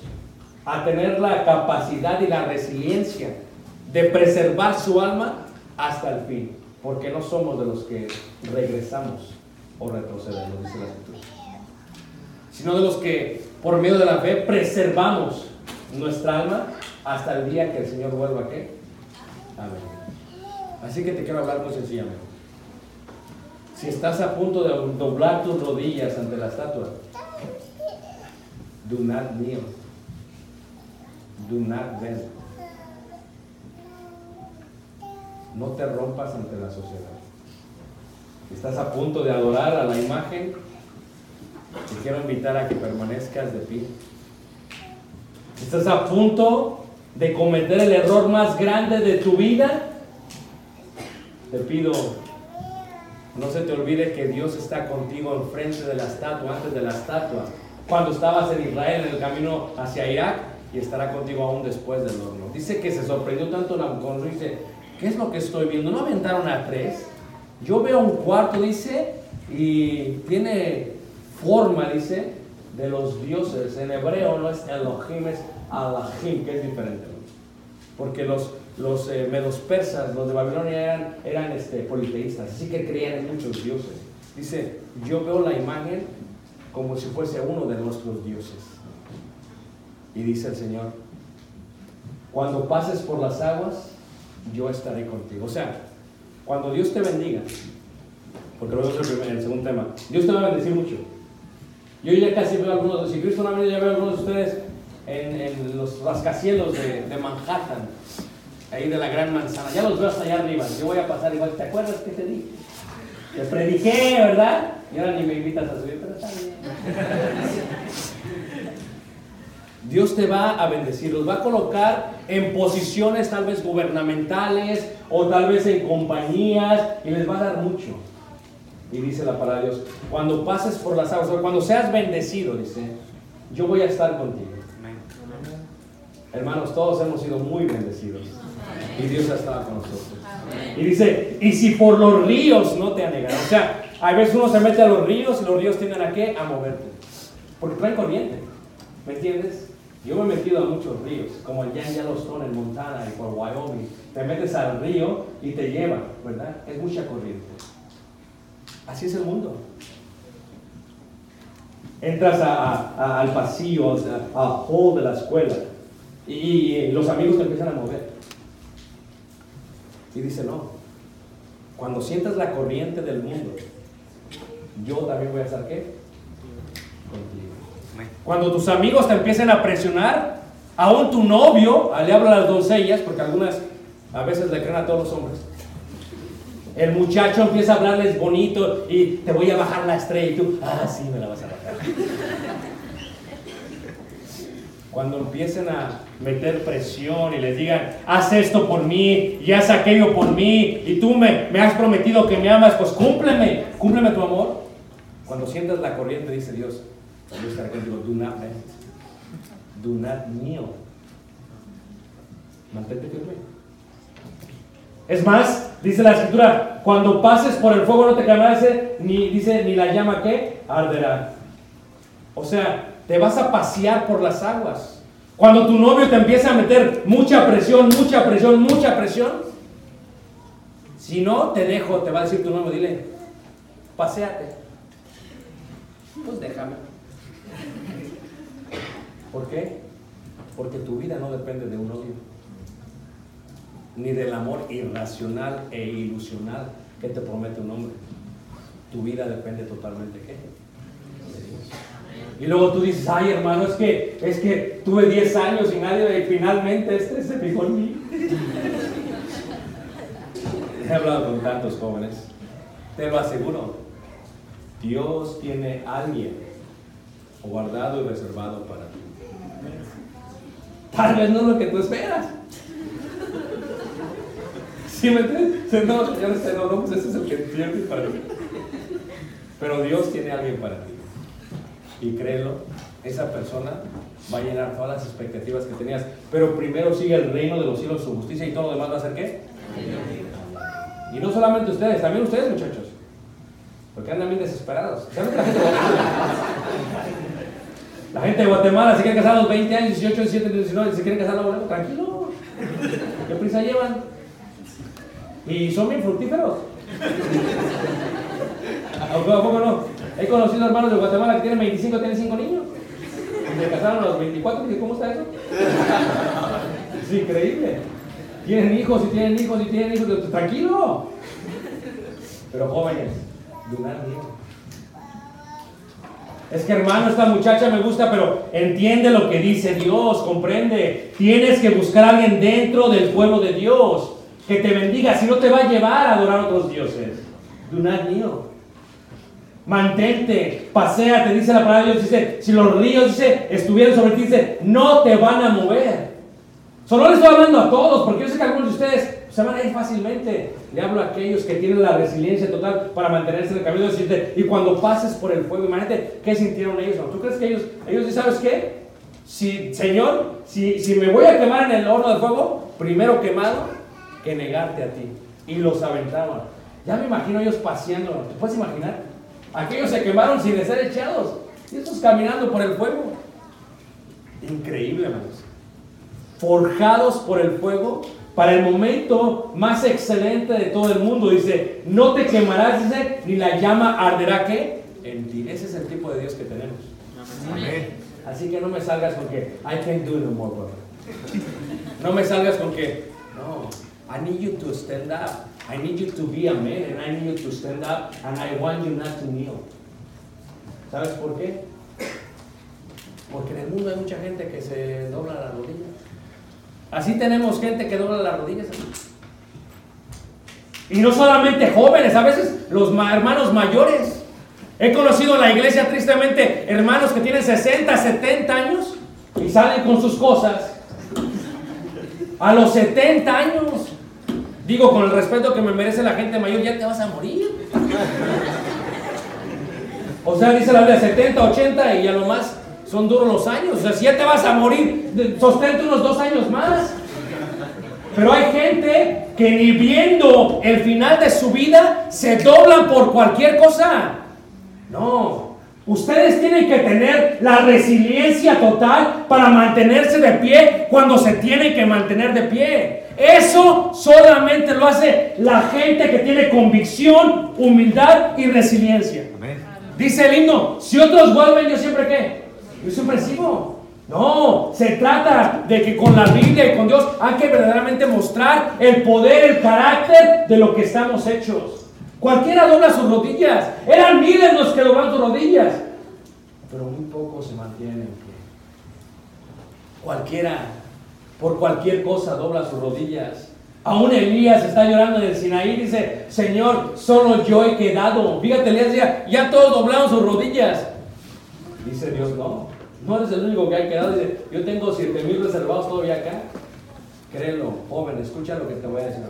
a tener la capacidad y la resiliencia de preservar su alma hasta el fin, porque no somos de los que regresamos o retrocedemos, dice la Escritura, sino de los que por medio de la fe preservamos nuestra alma hasta el día que el Señor vuelva a qué? Amén. Así que te quiero hablar muy sencillamente. Si estás a punto de doblar tus rodillas ante la estatua, do not. Do not. No te rompas ante la sociedad. Estás a punto de adorar a la imagen, te quiero invitar a que permanezcas de pie. Estás a punto de cometer el error más grande de tu vida, te pido, no se te olvide que Dios está contigo enfrente de la estatua, antes de la estatua, cuando estabas en Israel en el camino hacia Irak y estará contigo aún después del horno. Dice que se sorprendió tanto Nabucodonosor, dice, ¿qué es lo que estoy viendo? ¿No aventaron a tres? Yo veo un cuarto, dice, y tiene forma, dice, de los dioses. En hebreo no es Elohim, es Alahim, que es diferente. Porque los, los eh, medos persas, los de Babilonia eran, eran este, politeístas, así que creían en muchos dioses. Dice, yo veo la imagen como si fuese uno de nuestros dioses. Y dice el Señor, cuando pases por las aguas, yo estaré contigo. O sea, cuando Dios te bendiga, porque lo veo el, el segundo tema, Dios te va a bendecir mucho. Yo ya casi veo algunos, si Cristo no ha venido, ya veo algunos de ustedes en, los rascacielos de, de, Manhattan, ahí de la Gran Manzana. Ya los veo hasta allá arriba. Yo voy a pasar igual. ¿Te acuerdas que te dije? Te prediqué, ¿verdad? Y ahora ni me invitas a subir, pero está bien. Dios te va a bendecir, los va a colocar en posiciones tal vez gubernamentales o tal vez en compañías y les va a dar mucho. Y dice la palabra de Dios, cuando pases por las aguas, cuando seas bendecido, dice, yo voy a estar contigo. Hermanos, todos hemos sido muy bendecidos. Y Dios ha estado con nosotros. Y dice, y si por los ríos no te anegarán. O sea, a veces uno se mete a los ríos y los ríos tienden a qué? A moverte. Porque traen corriente. ¿Me entiendes? Yo me he metido a muchos ríos, como allá en Yellowstone, en Montana y por Wyoming. Te metes al río y te lleva, ¿verdad? Es mucha corriente. Así es el mundo. Entras al pasillo, al hall de la escuela y, y los amigos te empiezan a mover. Y dice, no, cuando sientas la corriente del mundo, yo también voy a estar qué? Contigo. Cuando tus amigos te empiecen a presionar, aún tu novio, le habla a las doncellas, porque algunas a veces le creen a todos los hombres. El muchacho empieza a hablarles bonito y te voy a bajar la estrella y tú, ah, sí, me la vas a bajar. Cuando empiecen a meter presión y les digan, haz esto por mí y haz aquello por mí y tú me, me has prometido que me amas, pues cúmpleme, cúmpleme tu amor. Cuando sientas la corriente, dice Dios, yo estaré contigo, do not bend, do not kneel. Mantente firme. Es más, dice la escritura, cuando pases por el fuego no te quemarás, ni dice ni la llama que arderá. O sea, te vas a pasear por las aguas. Cuando tu novio te empieza a meter mucha presión, mucha presión, mucha presión, si no te dejo, te va a decir tu novio, dile, paséate. Pues déjame. ¿Por qué? Porque tu vida no depende de un novio ni del amor irracional e ilusional que te promete un hombre. Tu vida depende totalmente de qué? Y luego tú dices, ay hermano, es que, es que tuve 10 años y nadie, y finalmente este se fijó en mí. He hablado con tantos jóvenes, te lo aseguro, Dios tiene alguien guardado y reservado para ti. Tal vez no lo que tú esperas. ¿Sí me entiendes? No, no sé, no, no, pues ese es el que entiende para mí. Pero Dios tiene a alguien para ti. Y créelo, esa persona va a llenar todas las expectativas que tenías. Pero primero sigue el reino de los cielos, su justicia y todo lo demás va a ser qué? Y no solamente ustedes, también ustedes, muchachos. Porque andan bien desesperados. La gente de Guatemala se quiere casar a los 20 años, 18, 17, 19, se quiere casar luego, tranquilo. ¿Qué prisa llevan? Y son bien fructíferos. ¿A poco, no? He conocido hermanos de Guatemala que tienen 25, tienen 5 niños. Y se casaron a los 24. Y dije, ¿cómo está eso? Es increíble. Tienen hijos y tienen hijos y tienen hijos. Tranquilo. Pero jóvenes, durar bien. Es que hermano, esta muchacha me gusta, pero entiende lo que dice Dios, comprende. Tienes que buscar a alguien dentro del pueblo de Dios que te bendiga, si no te va a llevar a adorar a otros dioses. Do not kneel. Mantente, paséate, dice la palabra de Dios, dice, si los ríos, dice, estuvieran sobre ti, dice, no te van a mover. Solo le estoy hablando a todos, porque yo sé que algunos de ustedes se van a ir fácilmente. Le hablo a aquellos que tienen la resiliencia total para mantenerse en el camino. Decirte, y cuando pases por el fuego, imagínate qué sintieron ellos. ¿Tú crees que ellos, ellos sabes qué? Si, Señor, si, si me voy a quemar en el horno de fuego, primero quemado que negarte a ti. Y los aventaban. Ya me imagino ellos paseando. ¿Te puedes imaginar? Aquellos se quemaron sin ser echados. Y estos caminando por el fuego. Increíble, hermanos forjados por el fuego para el momento más excelente de todo el mundo. Dice, no te quemarás, dice, ni la llama arderá que en ti. Ese es el tipo de Dios que tenemos. Así que no me salgas con que I can't do it no more, brother. No me salgas con que no, I need you to stand up. I need you to be a man and I need you to stand up and I want you not to kneel. ¿Sabes por qué? Porque en el mundo hay mucha gente que se dobla las rodillas. Así tenemos gente que dobla las rodillas. Y no solamente jóvenes, a veces los ma- hermanos mayores. He conocido en la iglesia tristemente hermanos que tienen 60, 70 años y salen con sus cosas. A los 70 años. Digo, con el respeto que me merece la gente mayor, ya te vas a morir. O sea, dice la Biblia 70, 80 y a lo más son duros los años. O sea, si ya te vas a morir, sostente unos dos años más. Pero hay gente que ni viendo el final de su vida se doblan por cualquier cosa. No. Ustedes tienen que tener la resiliencia total para mantenerse de pie cuando se tienen que mantener de pie. Eso solamente lo hace la gente que tiene convicción, humildad y resiliencia. Dice el himno, si otros vuelven, yo siempre qué? Yo siempre sigo. No, se trata de que con la Biblia y con Dios hay que verdaderamente mostrar el poder, el carácter de lo que estamos hechos. Cualquiera dobla sus rodillas. Eran miles los que doblan sus rodillas. Pero muy pocos se mantienen en. Cualquiera, por cualquier cosa, dobla sus rodillas. Aún Elías está llorando en el Sinaí y dice, Señor, solo yo he quedado. Fíjate, Elías decía, ya todos doblaron sus rodillas. Dice Dios, no, no eres el único que ha quedado. Dice, yo tengo siete mil reservados todavía acá. Créelo, joven, escucha lo que te voy a decir.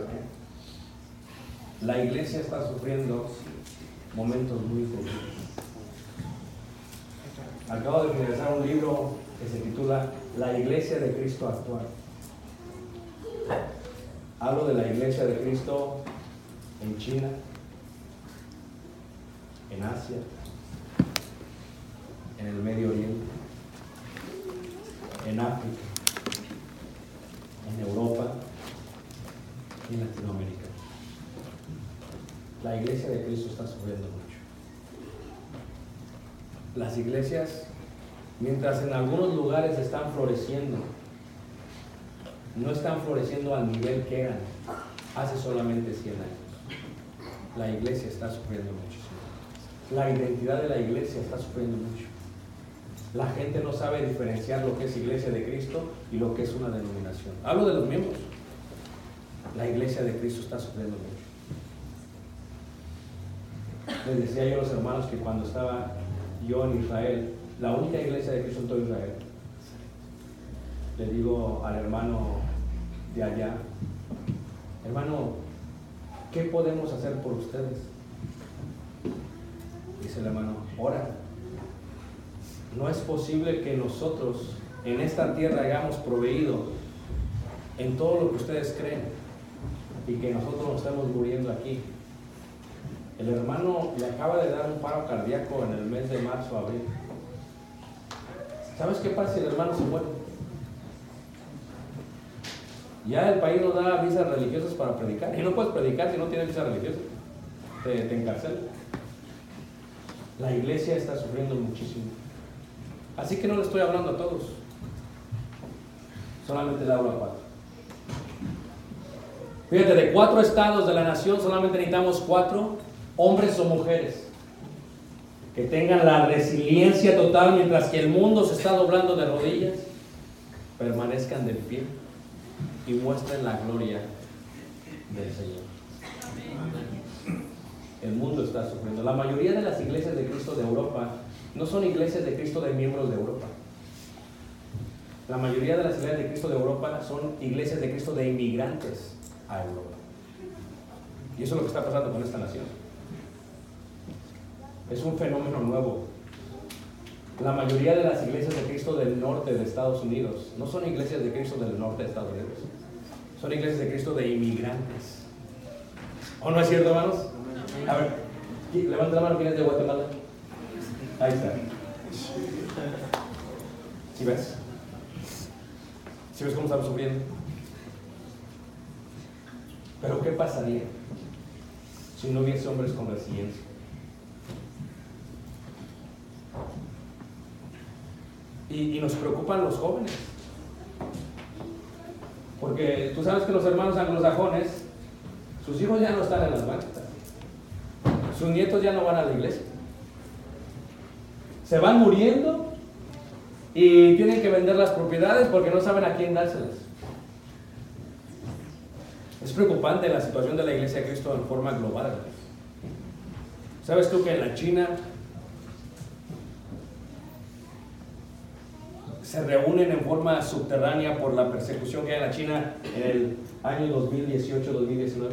La iglesia está sufriendo momentos muy duros. Acabo de finalizar un libro que se titula La iglesia de Cristo actual. Hablo de la iglesia de Cristo en China, en Asia, en el Medio Oriente, en África, en Europa y en Latinoamérica. La iglesia de Cristo está sufriendo mucho. Las iglesias, mientras en algunos lugares están floreciendo, no están floreciendo al nivel que eran hace solamente 100 años. La iglesia está sufriendo mucho. La identidad de la iglesia está sufriendo mucho. La gente no sabe diferenciar lo que es iglesia de Cristo y lo que es una denominación. Hablo de los miembros. La iglesia de Cristo está sufriendo mucho. Les decía yo a los hermanos que cuando estaba yo en Israel, la única iglesia de Cristo en todo Israel, le digo al hermano de allá, hermano, ¿qué podemos hacer por ustedes? Dice el hermano, ora. No es posible que nosotros en esta tierra hayamos proveído en todo lo que ustedes creen y que nosotros nos estemos muriendo aquí. El hermano le acaba de dar un paro cardíaco en el mes de marzo, abril. ¿Sabes qué pasa si el hermano se muere? Ya el país no da visas religiosas para predicar. Y no puedes predicar si no tienes visa religiosa. Te, te encarcelan. La iglesia está sufriendo muchísimo. Así que no le estoy hablando a todos. Solamente le hablo a cuatro. Fíjate, de cuatro estados de la nación solamente necesitamos cuatro hombres o mujeres que tengan la resiliencia total mientras que el mundo se está doblando de rodillas, permanezcan de pie y muestren la gloria del Señor. El mundo está sufriendo. La mayoría de las iglesias de Cristo de Europa no son iglesias de Cristo de miembros de Europa. La mayoría de las iglesias de Cristo de Europa son iglesias de Cristo de inmigrantes a Europa. Y eso es lo que está pasando con esta nación. Es un fenómeno nuevo. La mayoría de las iglesias de Cristo del norte de Estados Unidos no son iglesias de Cristo del norte de Estados Unidos. Son iglesias de Cristo de inmigrantes. ¿O no es cierto, hermanos? A ver, ¿qui- levanta la mano, ¿quién es de Guatemala? Ahí está. ¿Sí ves? ¿Sí ves cómo estamos sufriendo? Pero ¿qué pasaría si no hubiese hombres con resiliencia? Y, y nos preocupan los jóvenes. Porque tú sabes que los hermanos anglosajones, sus hijos ya no están en las banquetas. Sus nietos ya no van a la iglesia. Se van muriendo y tienen que vender las propiedades porque no saben a quién dárselas. Es preocupante la situación de la iglesia de Cristo en forma global. ¿Sabes tú que en la China se reúnen en forma subterránea por la persecución que hay en la China en el año 2018-2019?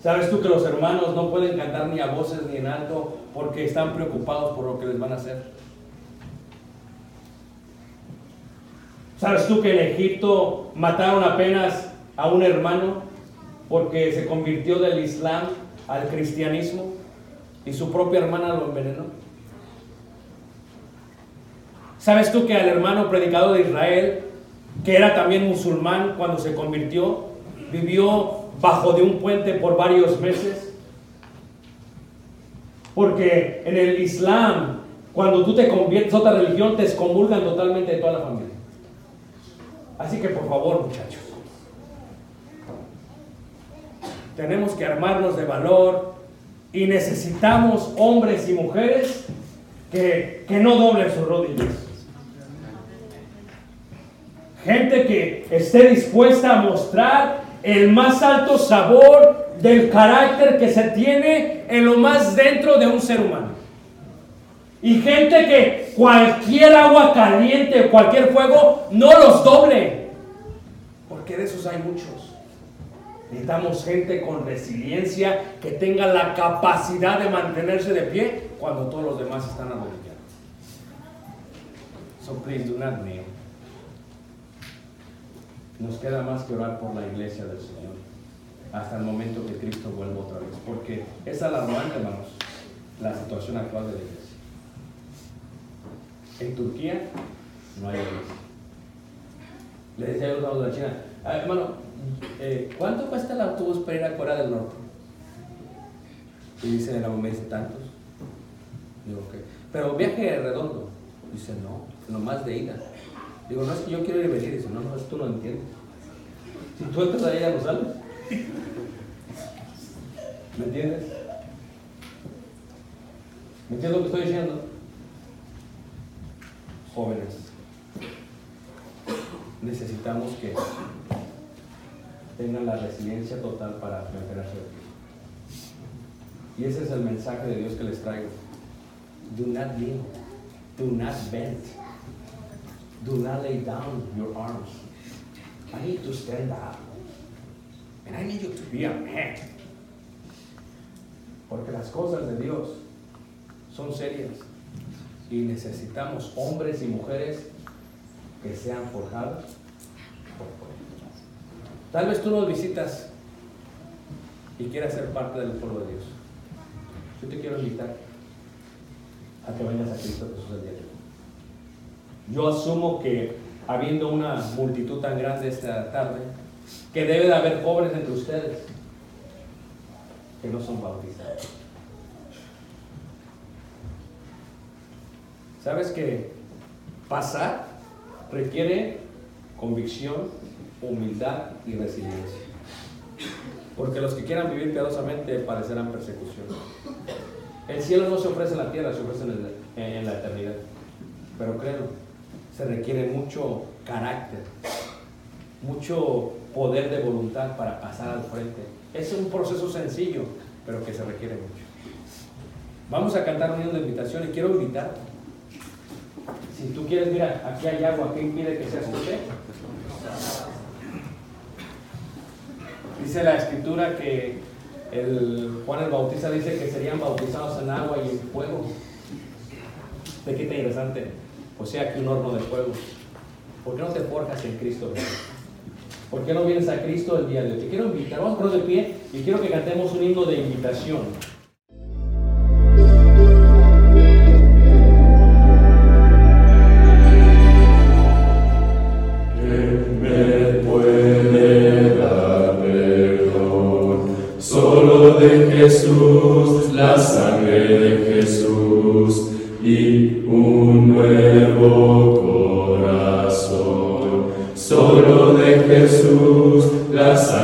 ¿Sabes tú que los hermanos no pueden cantar ni a voces ni en alto porque están preocupados por lo que les van a hacer? ¿Sabes tú que en Egipto mataron apenas a un hermano porque se convirtió del Islam al cristianismo y su propia hermana lo envenenó? ¿Sabes tú que al hermano predicador de Israel, que era también musulmán cuando se convirtió, vivió bajo de un puente por varios meses? Porque en el Islam, cuando tú te conviertes a otra religión, te excomulgan totalmente de toda la familia. Así que por favor, muchachos, tenemos que armarnos de valor y necesitamos hombres y mujeres que, que no doblen sus rodillas. Gente que esté dispuesta a mostrar el más alto sabor del carácter que se tiene en lo más dentro de un ser humano. Y gente que cualquier agua caliente, cualquier fuego, no los doble. Porque de esos hay muchos. Necesitamos gente con resiliencia que tenga la capacidad de mantenerse de pie cuando todos los demás están arrodillados. So please do not. Nos queda más que orar por la iglesia del Señor hasta el momento que Cristo vuelva otra vez. Porque es alarmante, hermanos, la situación actual de la iglesia. En Turquía no hay iglesia. Le decía a los de la China, "Ah, hermano, eh, ¿cuánto cuesta el autobús para ir a Corea del Norte? Y dice el me dice tantos. Digo, ok. Pero viaje redondo. Dice, no, nomás de ida. Digo, no es que yo quiero ir y venir. Dice, no, no, tú no entiendes. Si tú entras ahí ya no sales. ¿Me entiendes? ¿Me entiendes lo que estoy diciendo? Jóvenes, necesitamos que tengan la resiliencia total para mantenerse pie. Y ese es el mensaje de Dios que les traigo. Do not kneel. Do not bend. Do not lay down your arms. I need to stand up. And I need you. Porque las cosas de Dios son serias. Y necesitamos hombres y mujeres que sean forjados por fuego. Tal vez tú nos visitas y quieras ser parte del pueblo de Dios. Yo te quiero invitar a que vengas a Cristo Jesús el día de hoy. Yo asumo que habiendo una multitud tan grande esta tarde, que debe de haber jóvenes entre ustedes que no son bautizados. ¿Sabes que pasar requiere convicción, humildad y resiliencia? Porque los que quieran vivir piadosamente padecerán persecución. El cielo no se ofrece en la tierra, se ofrece en, la eternidad. Pero créelo, se requiere mucho carácter, mucho poder de voluntad para pasar al frente. Es un proceso sencillo, pero que se requiere mucho. Vamos a cantar un de invitación y quiero invitarte. Si tú quieres, mira, aquí hay agua, ¿qué impide que seas usted? Dice la escritura que Juan el Bautista dice que serían bautizados en agua y en fuego. ¿De qué interesante? O sea, que un horno de fuego. ¿Por qué no te forjas en Cristo? ¿Por qué no vienes a Cristo el día de hoy? Te quiero invitar, vamos a ponernos de pie y quiero que cantemos un himno de invitación. Solo de Jesús, la sangre